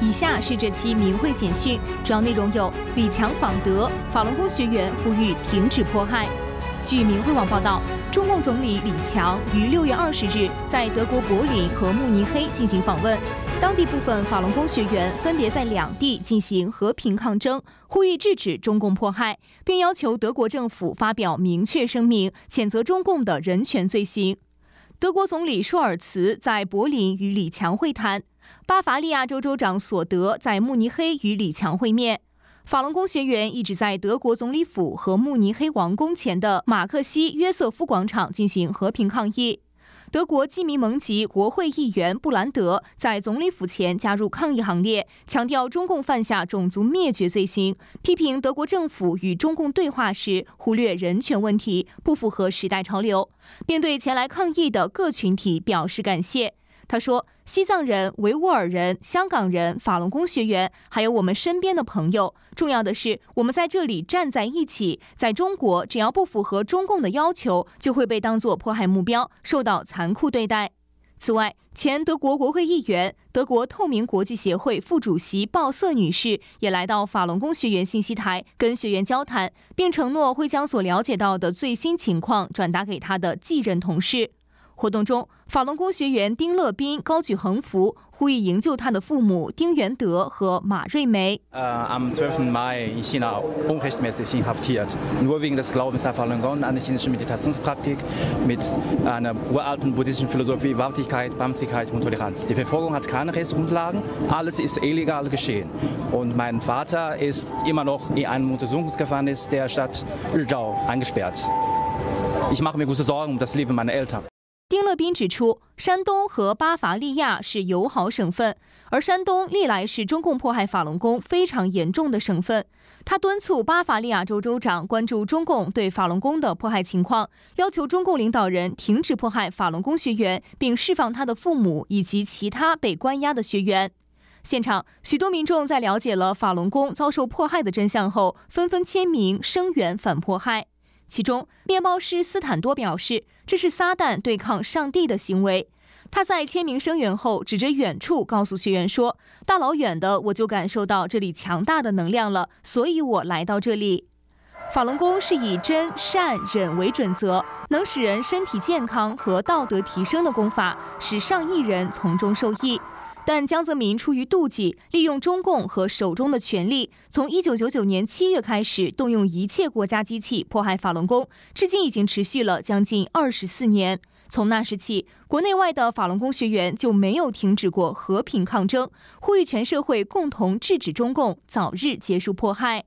以下是这期明慧简讯，主要内容有：李强访德，法轮功学员呼吁停止迫害。据明慧网报道，中共总理李强于六月二十日在德国柏林和慕尼黑进行访问，当地部分法轮功学员分别在两地进行和平抗争，呼吁制止中共迫害，并要求德国政府发表明确声明，谴责中共的人权罪行。德国总理舒尔茨在柏林与李强会谈，巴伐利亚州州长索德在慕尼黑与李强会面。法轮功学员一直在德国总理府和慕尼黑王宫前的马克西约瑟夫广场进行和平抗议。德国基民盟籍国会议员布兰德在总理府前加入抗议行列，强调中共犯下种族灭绝罪行，批评德国政府与中共对话时忽略人权问题，不符合时代潮流，并对前来抗议的各群体表示感谢。他说：“西藏人、维吾尔人、香港人、法轮功学员，还有我们身边的朋友，重要的是我们在这里站在一起。在中国，只要不符合中共的要求，就会被当作迫害目标，受到残酷对待。”此外，前德国国会议员、德国透明国际协会副主席鲍瑟女士也来到法轮功学员信息台，跟学员交谈，并承诺会将所了解到的最新情况转达给她的继任同事。活动中，法轮功学员丁乐斌高举横幅，呼吁营救他的父母丁元德和马瑞梅。呃，am 12. Mai in China unrechtmäßig inhaftiert, nur wegen des Glaubens an Falun Gong, eine chinesische Meditationspraktik mit einer uralten buddhistischen Philosophie, Wahrhaftigkeit, Barmherzigkeit und Toleranz. Die Verfolgung hat keine Rechtsgrundlagen, alles ist illegal geschehen. Und mein Vater ist immer noch in einem Untersuchungsgefängnis der Stadt Rizhao eingesperrt. Ich mache mir große Sorgen um das Leben meiner Eltern. 丁乐斌指出，山东和巴伐利亚是友好省份，而山东历来是中共迫害法轮功非常严重的省份。他敦促巴伐利亚州州长关注中共对法轮功的迫害情况，要求中共领导人停止迫害法轮功学员，并释放他的父母以及其他被关押的学员。现场，许多民众在了解了法轮功遭受迫害的真相后，纷纷签名声援反迫害。其中，面包师斯坦多表示，这是撒旦对抗上帝的行为。他在签名声援后，指着远处告诉学员说：“大老远的，我就感受到这里强大的能量了，所以我来到这里。”法轮功是以真善忍为准则，能使人身体健康和道德提升的功法，使上亿人从中受益。但江泽民出于妒忌，利用中共和手中的权力，从一九九九年七月开始，动用一切国家机器迫害法轮功，至今已经持续了将近二十四年。从那时起，国内外的法轮功学员就没有停止过和平抗争，呼吁全社会共同制止中共，早日结束迫害。